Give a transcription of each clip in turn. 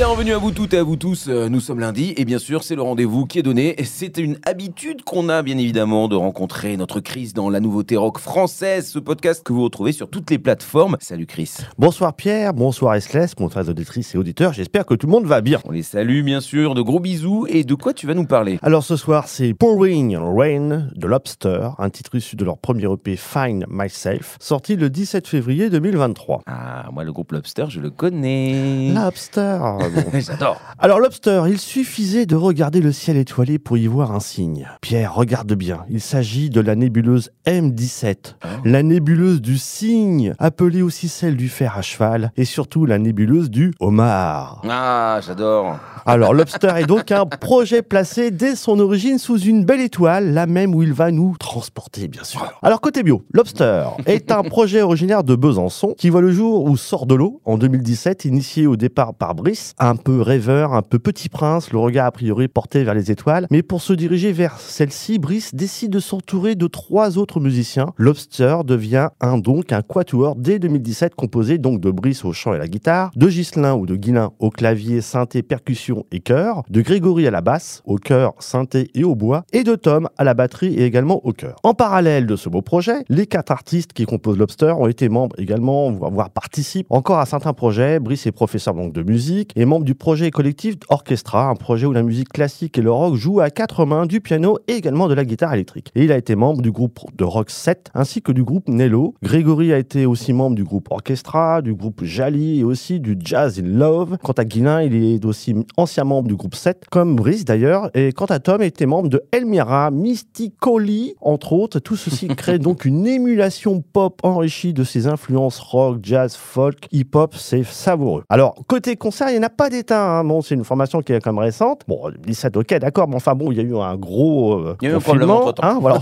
Bienvenue à vous toutes et à vous tous, euh, nous sommes lundi et bien sûr c'est le rendez-vous qui est donné. C'est une habitude qu'on a bien évidemment de rencontrer notre Chris dans la nouveauté rock française, ce podcast que vous retrouvez sur toutes les plateformes. Salut Chris. Bonsoir Pierre, bonsoir Esclès, bonsoir auditrices et auditeurs, j'espère que tout le monde va bien. On les salue bien sûr, de gros bisous et de quoi tu vas nous parler? Alors ce soir c'est Pouring Rain de Lobster, un titre issu de leur premier EP Find Myself, sorti le 17 février 2023. Ah, moi le groupe Lobster je le connais. Lobster J'adore. Alors Lobster, il suffisait de regarder le ciel étoilé pour y voir un signe. Pierre, regarde bien, il s'agit de la nébuleuse M17, la nébuleuse du cygne, appelée aussi celle du fer à cheval, et surtout la nébuleuse du homard. Ah, j'adore. Alors Lobster est donc un projet placé dès son origine sous une belle étoile, la même où il va nous transporter bien sûr. Alors côté bio, Lobster est un projet originaire de Besançon qui voit le jour où sort de l'eau en 2017, initié au départ par Brice, un peu rêveur, un peu petit prince, le regard a priori porté vers les étoiles, mais pour se diriger vers celle-ci, Brice décide de s'entourer de trois autres musiciens. Lobster devient un donc un quatuor dès 2017 composé donc de Brice au chant et la guitare, de Ghislain ou de Guilin au clavier, synthé, percussion et chœur, de Grégory à la basse, au chœur, synthé et au bois, et de Tom à la batterie et également au chœur. En parallèle de ce beau projet, les quatre artistes qui composent Lobster ont été membres également, voire participent encore à certains projets. Brice est professeur donc de musique et membre du projet collectif Orchestra, un projet où la musique classique et le rock jouent à quatre mains du piano et également de la guitare électrique. Et il a été membre du groupe de rock 7 ainsi que du groupe Nello. Grégory a été aussi membre du groupe Orchestra, du groupe Jali et aussi du Jazz in Love. Quant à Guilin, il est aussi ancien membre du groupe 7, comme Brice d'ailleurs. Et quant à Tom, il était membre de Elmira, Mysticoli, entre autres. Tout ceci crée donc une émulation pop enrichie de ses influences rock, jazz, folk, hip-hop. C'est savoureux. Alors, côté concert, il n'y en a pas d'état. hein. Bon, c'est une formation qui est quand même récente. Bon, 17, ok, d'accord, mais enfin bon, il y a eu un gros euh, Il y a eu un problème entre-temps. hein, voilà,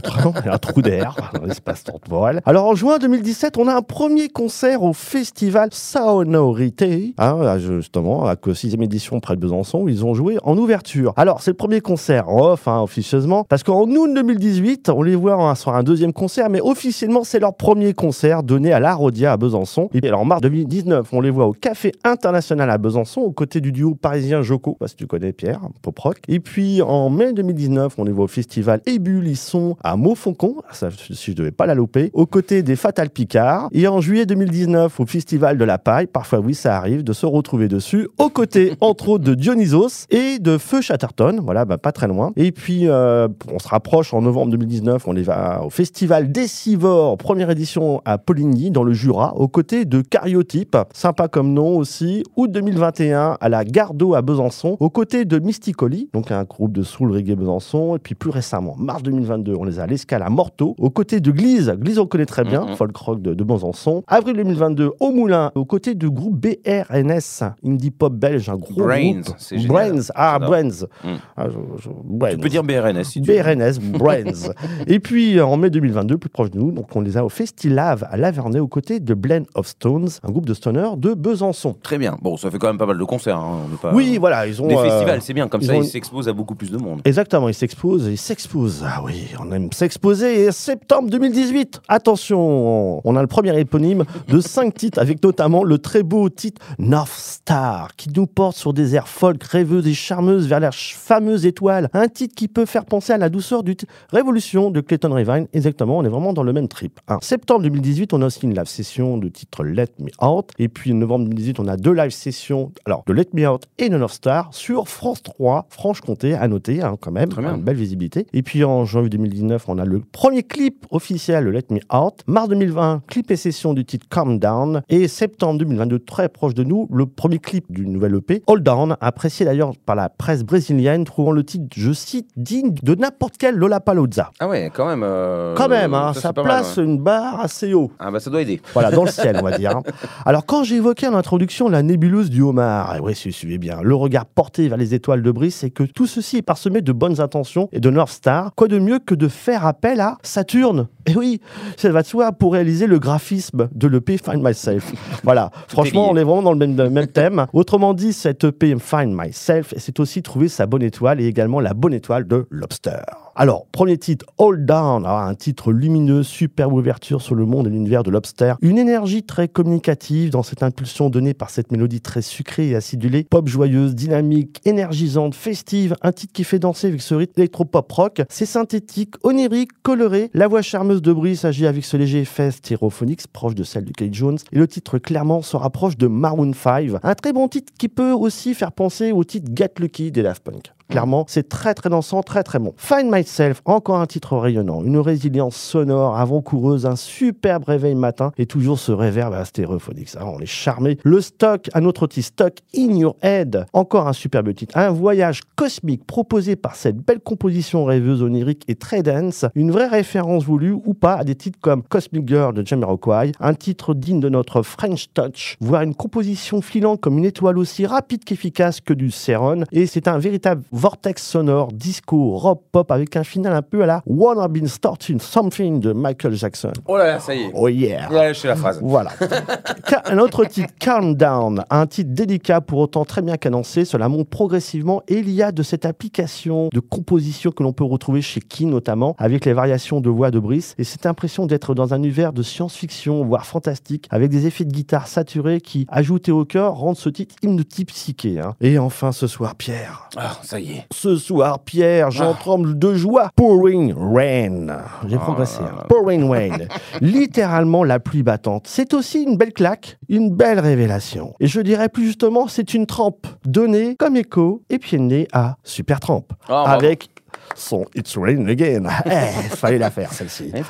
un trou d'air dans l'espace temporel. Alors, en juin 2017, on a un premier concert au festival Sonorité, hein, justement, à la sixième édition près de Besançon, où ils ont joué en ouverture. Alors, c'est le premier concert en off, hein, officieusement, parce qu'en août 2018, on les voit sur un deuxième concert, mais officiellement, c'est leur premier concert donné à la Rodia à Besançon. Et puis, alors, en mars 2019, on les voit au Café International à Besançon, aux côtés du duo parisien Joko, parce que tu connais Pierre, pop rock. Et puis, en mai 2019, on les voit au festival Ébullisson à Montfaucon, ça, si je devais pas la louper, aux côtés des Fatal Picard. Et en juillet 2019, au festival de la Paille, parfois oui, ça arrive de se retrouver dessus, aux côtés, entre autres, de Dionysos et de Feu Chatterton, voilà, bah, pas très loin. Et puis, euh, on se rapproche en novembre 2019, on les va au festival Décivore, première édition à Poligny, dans le Jura, aux côtés de Cariotype, sympa comme nom aussi, août 2021 à la Gardeau à Besançon, aux côtés de Mysticoli, donc un groupe de soul reggae Besançon, et puis plus récemment, mars 2022, on les a à l'Escale à Morteau, aux côtés de Glise, Glise on connaît très bien, Mhm. folk rock de, de Besançon, avril 2022 au Moulin, aux côtés du groupe BRNS, indie pop belge, un gros Brains, groupe. Brains, ah. Brains, Mhm. Ah, je- je- Brains. Tu peux dire BRNS si tu veux. BRNS, Brains. Et puis euh, en mai 2022, plus proche de nous, donc on les a au Festilave à Lavernay aux côtés de Blend of Stones, un groupe de stoner de Besançon. Très bien. Bon, ça fait quand même pas mal de concerts. hein, on pas- Oui, voilà, ils ont Des euh, festivals, c'est bien. Comme ils ça, ont ils s'exposent à beaucoup plus de monde. Exactement, ils s'exposent, ils s'exposent. Ah oui, on aime s'exposer. Et septembre 2018, attention, on a le premier éponyme de cinq titres, avec notamment le très beau titre North Star, qui nous porte sur des airs folk, rêveuses et charmeuses vers la fameuse étoile. Un titre qui peut faire penser à la douceur du Révolution de Clayton Revine. Exactement, on est vraiment dans le même trip. hein. Septembre 2018, on a aussi une live session de titre Let Me Out. Et puis novembre 2018, on a deux live sessions, alors de Let Me Out et de North Star sur France 3, Franche-Comté, à noter hein, quand même. Une belle visibilité. Et puis en janvier 2019, on a le premier clip officiel, le Let Me Out. Mars 2020, clip et session du titre Calm Down. Et septembre 2022, très proche de nous, le premier clip du nouvel EP, Hold Down, apprécié d'ailleurs par la presse brésilienne, trouvant le titre, je cite, digne de n'importe quel Lollapalooza. Ah ouais, quand même. euh, Quand même, hein, ça, mal, place ouais. une barre assez haut. Ah bah ça doit aider. Voilà, dans le ciel, on va dire. hein. Alors, quand j'évoquais en introduction la nébuleuse du homard, si vous suivez bien, le regard porté vers les étoiles de Brice, c'est que tout ceci est parsemé de bonnes intentions et de North Star. Quoi de mieux que de faire appel à Saturne? Et oui, ça va de soi pour réaliser le graphisme de l'EP Find Myself. voilà, franchement, on est vraiment dans le même, le même thème. Autrement dit, cette EP Find Myself, c'est aussi trouver sa bonne étoile et également la bonne étoile de Lobster. Alors, premier titre, Hold Down, un titre lumineux, superbe ouverture sur le monde et l'univers de Lobster. Une énergie très communicative dans cette impulsion donnée par cette mélodie très sucrée et acidulée, pop joyeuse, dynamique, énergisante, festive, un titre qui fait danser avec ce rythme électro-pop rock. C'est synthétique, onirique, coloré. La voix charmeuse de Brice agit avec ce léger effet stéréophonique proche de celle de Kelly Jones. Et le titre clairement se rapproche de Maroon 5. Un très bon titre qui peut aussi faire penser au titre Get Lucky des Daft Punk. Clairement, c'est très très dansant, très très bon. Find Myself, encore un titre rayonnant, une résilience sonore avant-coureuse, un superbe réveil matin et toujours ce réverb à stéréophonique. Ça, on est charmé. Le stock, un autre titre, Stock in Your Head, encore un superbe titre. Un voyage cosmique proposé par cette belle composition rêveuse, onirique et très dense. Une vraie référence voulue ou pas à des titres comme Cosmic Girl de Jamiroquai, un titre digne de notre French Touch, voire une composition filante comme une étoile aussi rapide qu'efficace que du Ceron. Et c'est un véritable vortex sonore, disco, rock, pop avec un final un peu à la Wanna Been Starting Something de Michael Jackson. Oh là là, ça y est. Oh yeah! Il a lâché la phrase. Voilà. Un autre titre, Calm Down, un titre délicat pour autant très bien cadencé. Cela monte progressivement et il y a de cette application de composition que l'on peut retrouver chez Key notamment, avec les variations de voix de Brice et cette impression d'être dans un univers de science-fiction, voire fantastique, avec des effets de guitare saturés qui, ajoutés au cœur, rendent ce titre hypnotique psyché. hein. Et enfin ce soir, Pierre. Ah, ça y est. Ce soir, Pierre, j'en tremble de joie. Pouring Rain. J'ai progressé. hein. Pouring Rain. Littéralement la pluie battante. C'est aussi une belle claque, une belle révélation. Et je dirais plus justement, c'est une trempe donnée comme écho et pied de nez à Supertramp. Ah, bravo. avec son It's Rain Again. Eh, fallait la faire celle-ci. Eh.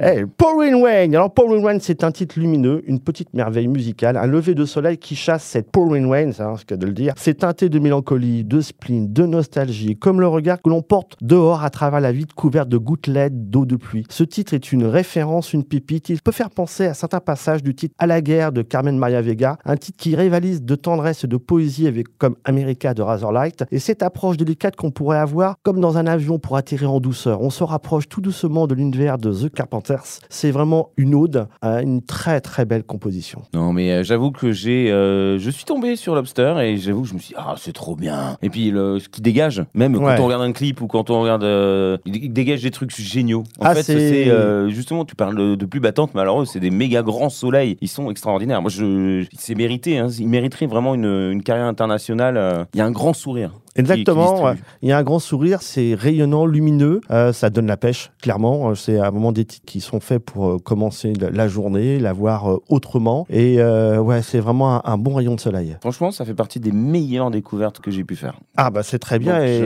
Eh, Pouring Rain. Alors Pouring Rain, c'est un titre lumineux, une petite merveille musicale, un lever de soleil qui chasse cette Rain, c'est hein, ce que de le dire. C'est teinté de mélancolie, de spleen, de nostalgie, comme le regard que l'on porte dehors à travers la vitre couverte de gouttelettes d'eau de pluie. Ce titre est une référence, une pépite. Il peut faire penser à certains passages du titre À la guerre de Carmen Maria Vega, un titre qui rivalise de tendresse et de poésie avec comme America de Razorlight, et cette approche délicate qu'on pourrait avoir comme dans un avion pour atterrir en douceur. On se rapproche tout doucement de l'univers de The Carpenters. C'est vraiment une ode à une très très belle composition. Non, mais euh, j'avoue que j'ai, euh, je suis tombé sur Lobster et j'avoue que je me suis dit, ah, c'est trop bien. Et puis, le, ce qui dégage, même Ouais. quand on regarde un clip ou quand on regarde, euh, il dé- dégage des trucs géniaux. En Ah, fait, c'est- justement, tu parles de, plus battante, mais alors eux, c'est des méga grands soleils. Ils sont extraordinaires. Moi, je, c'est mérité, hein. Ils mériteraient vraiment une, une carrière internationale. Il y a un grand sourire. Qui- qui Exactement. ouais. Il y a un grand sourire, c'est rayonnant, lumineux, euh, ça donne la pêche, clairement. Euh, C'est un moment des titres qui sont faits pour euh, commencer la, journée, la voir euh, autrement. Et euh, ouais, c'est vraiment un, un bon rayon de soleil. Franchement, ça fait partie des meilleures découvertes que j'ai pu faire. Ah bah c'est très bien. Et...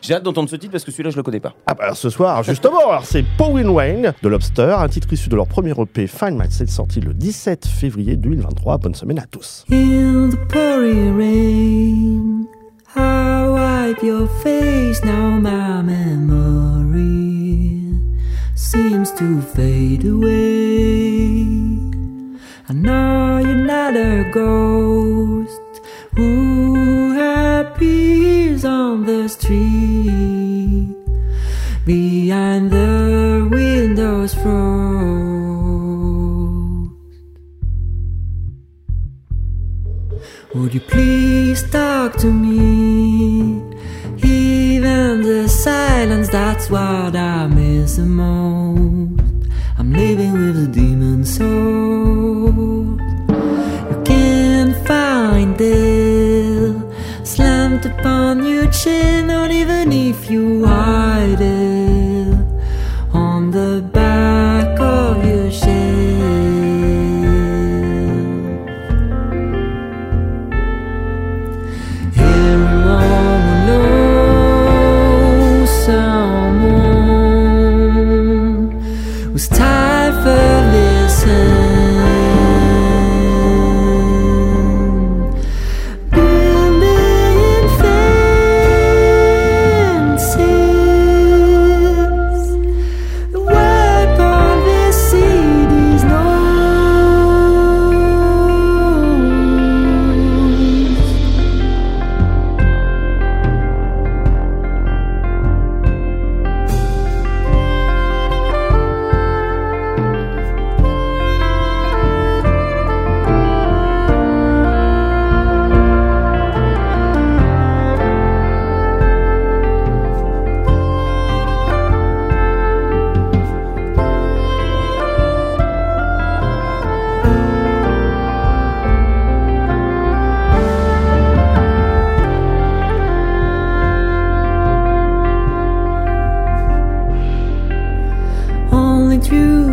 J'ai hâte d'entendre ce titre parce que celui-là, je le connais pas. Ah bah alors, ce soir, justement, alors c'est Powin Wayne de Lobster, un titre issu de leur premier EP Find Myself sorti le 17 février 2023. Bonne semaine à tous. In the I wipe your face now. My memory seems to fade away. I know you're not a ghost who appears on the street behind the windows frost. Would you please talk to me? Even the silence, that's what I miss the most.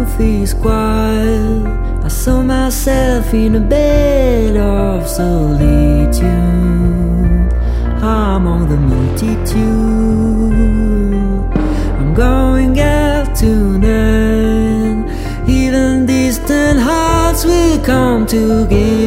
filthy squad. I saw myself in a bed of solitude among the multitude. I'm going out tonight. Even distant hearts will come together.